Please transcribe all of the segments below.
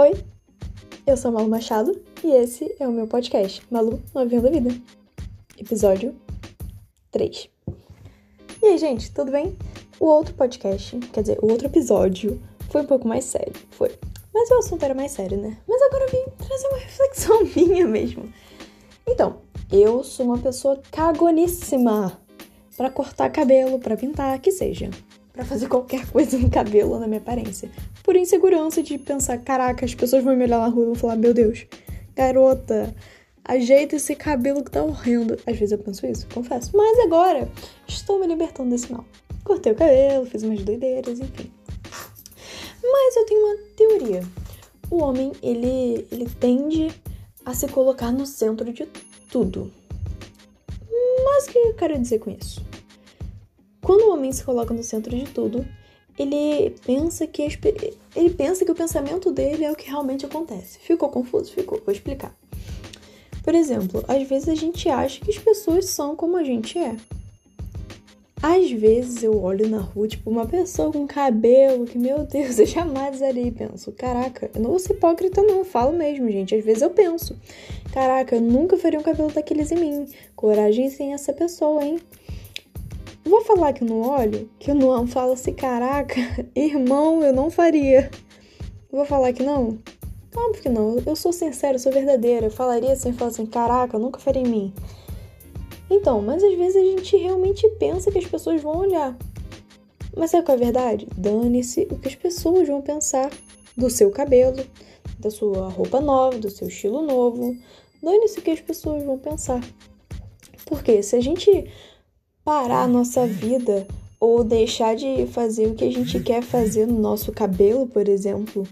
Oi, eu sou Malu Machado e esse é o meu podcast, Malu Novinha da Vida, episódio 3. E aí, gente, tudo bem? O outro podcast, quer dizer, o outro episódio foi um pouco mais sério, foi. Mas o assunto era mais sério, né? Mas agora eu vim trazer uma reflexão minha mesmo. Então, eu sou uma pessoa cagoníssima para cortar cabelo, para pintar, que seja para fazer qualquer coisa no cabelo ou na minha aparência. Por insegurança de pensar, caraca, as pessoas vão me olhar na rua e vão falar, meu Deus, garota, ajeita esse cabelo que tá horrendo. Às vezes eu penso isso, confesso. Mas agora estou me libertando desse mal. Cortei o cabelo, fiz umas doideiras, enfim. Mas eu tenho uma teoria. O homem, ele, ele tende a se colocar no centro de tudo. Mas o que eu quero dizer com isso? Quando o homem se coloca no centro de tudo, ele pensa que ele pensa que o pensamento dele é o que realmente acontece. Ficou confuso? Ficou. Vou explicar. Por exemplo, às vezes a gente acha que as pessoas são como a gente é. Às vezes eu olho na rua, tipo, uma pessoa com cabelo que, meu Deus, eu jamais usaria e penso, caraca, eu não vou ser hipócrita não, falo mesmo, gente. Às vezes eu penso, caraca, eu nunca faria um cabelo daqueles em mim. Coragem sem essa pessoa, hein? Vou falar que eu não olho, que eu não falo assim, caraca, irmão, eu não faria. Vou falar que não? Óbvio que não. Eu sou sincera, eu sou verdadeira. Eu falaria assim, falar assim, caraca, eu nunca faria em mim. Então, mas às vezes a gente realmente pensa que as pessoas vão olhar. Mas é qual é a verdade? Dane-se o que as pessoas vão pensar do seu cabelo, da sua roupa nova, do seu estilo novo. Dane-se o que as pessoas vão pensar. Porque se a gente parar a nossa vida ou deixar de fazer o que a gente quer fazer no nosso cabelo, por exemplo,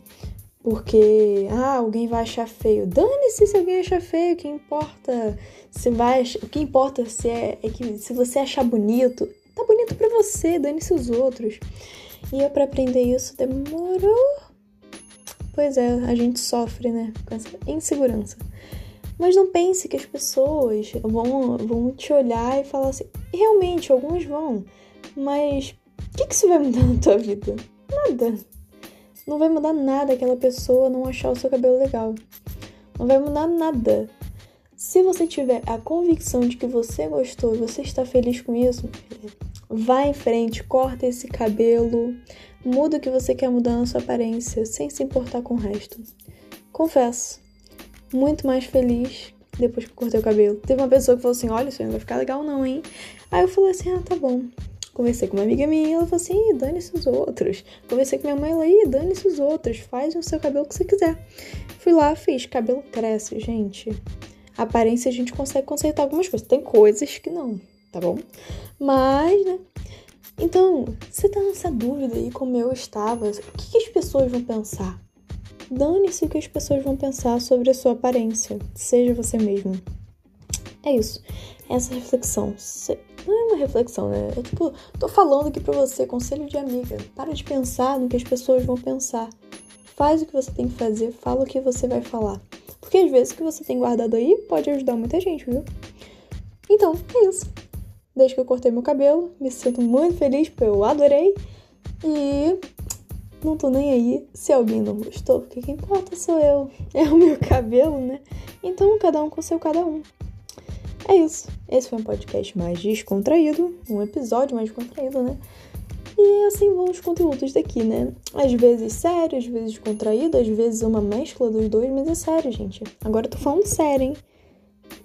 porque ah, alguém vai achar feio. Dane-se se alguém achar feio, o que importa se vai, o que importa se é, é que se você achar bonito, tá bonito para você, dane-se os outros. E eu para aprender isso demorou. Pois é, a gente sofre, né, com essa insegurança. Mas não pense que as pessoas vão, vão te olhar e falar assim. Realmente, alguns vão. Mas o que, que isso vai mudar na tua vida? Nada. Não vai mudar nada aquela pessoa não achar o seu cabelo legal. Não vai mudar nada. Se você tiver a convicção de que você gostou e você está feliz com isso, vá em frente, corta esse cabelo, muda o que você quer mudar na sua aparência, sem se importar com o resto. Confesso, muito mais feliz depois que eu cortei o cabelo. Teve uma pessoa que falou assim: Olha, isso não vai ficar legal, não, hein? Aí eu falei assim: Ah, tá bom. Conversei com uma amiga minha, ela falou assim: dane-se os outros. Conversei com minha mãe, ela, aí, dane-se os outros, faz o seu cabelo que você quiser. Fui lá, fiz. Cabelo cresce, gente. A aparência a gente consegue consertar algumas coisas. Tem coisas que não, tá bom? Mas, né? Então, você tá nessa dúvida aí como eu estava, o que, que as pessoas vão pensar? Dane-se o que as pessoas vão pensar sobre a sua aparência. Seja você mesmo. É isso. Essa reflexão. Não é uma reflexão, né? É tipo, tô falando aqui pra você, conselho de amiga. Para de pensar no que as pessoas vão pensar. Faz o que você tem que fazer, fala o que você vai falar. Porque às vezes o que você tem guardado aí pode ajudar muita gente, viu? Então, é isso. Desde que eu cortei meu cabelo, me sinto muito feliz porque eu adorei. E não tô nem aí se alguém não gostou, porque quem importa sou eu. É o meu cabelo, né? Então, cada um com seu cada um. É isso. Esse foi um podcast mais descontraído, um episódio mais descontraído, né? E assim vão os conteúdos daqui, né? Às vezes sério, às vezes descontraído, às vezes uma mescla dos dois, mas é sério, gente. Agora eu tô falando sério, hein?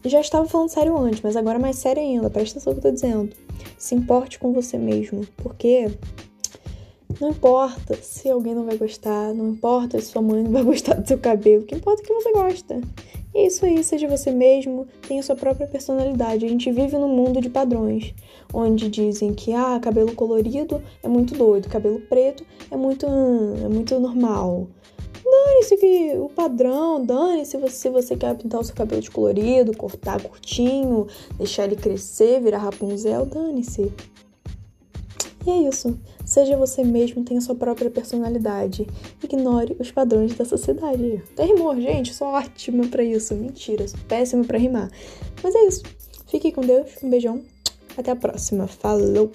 Já estava falando sério antes, mas agora é mais sério ainda, presta atenção no que eu tô dizendo. Se importe com você mesmo, porque não importa se alguém não vai gostar, não importa se sua mãe não vai gostar do seu cabelo, o que importa é que você gosta. E é isso aí, seja você mesmo, tenha sua própria personalidade. A gente vive num mundo de padrões, onde dizem que ah, cabelo colorido é muito doido, cabelo preto é muito é muito normal. Dane-se que o padrão, dane-se você, se você quer pintar o seu cabelo de colorido, cortar curtinho, deixar ele crescer, virar Rapunzel, dane-se. E é isso. Seja você mesmo, tenha sua própria personalidade. Ignore os padrões da sociedade. Até rimou, gente, sou ótima para isso. Mentira, sou péssima para rimar. Mas é isso. Fique com Deus, um beijão. Até a próxima. Falou!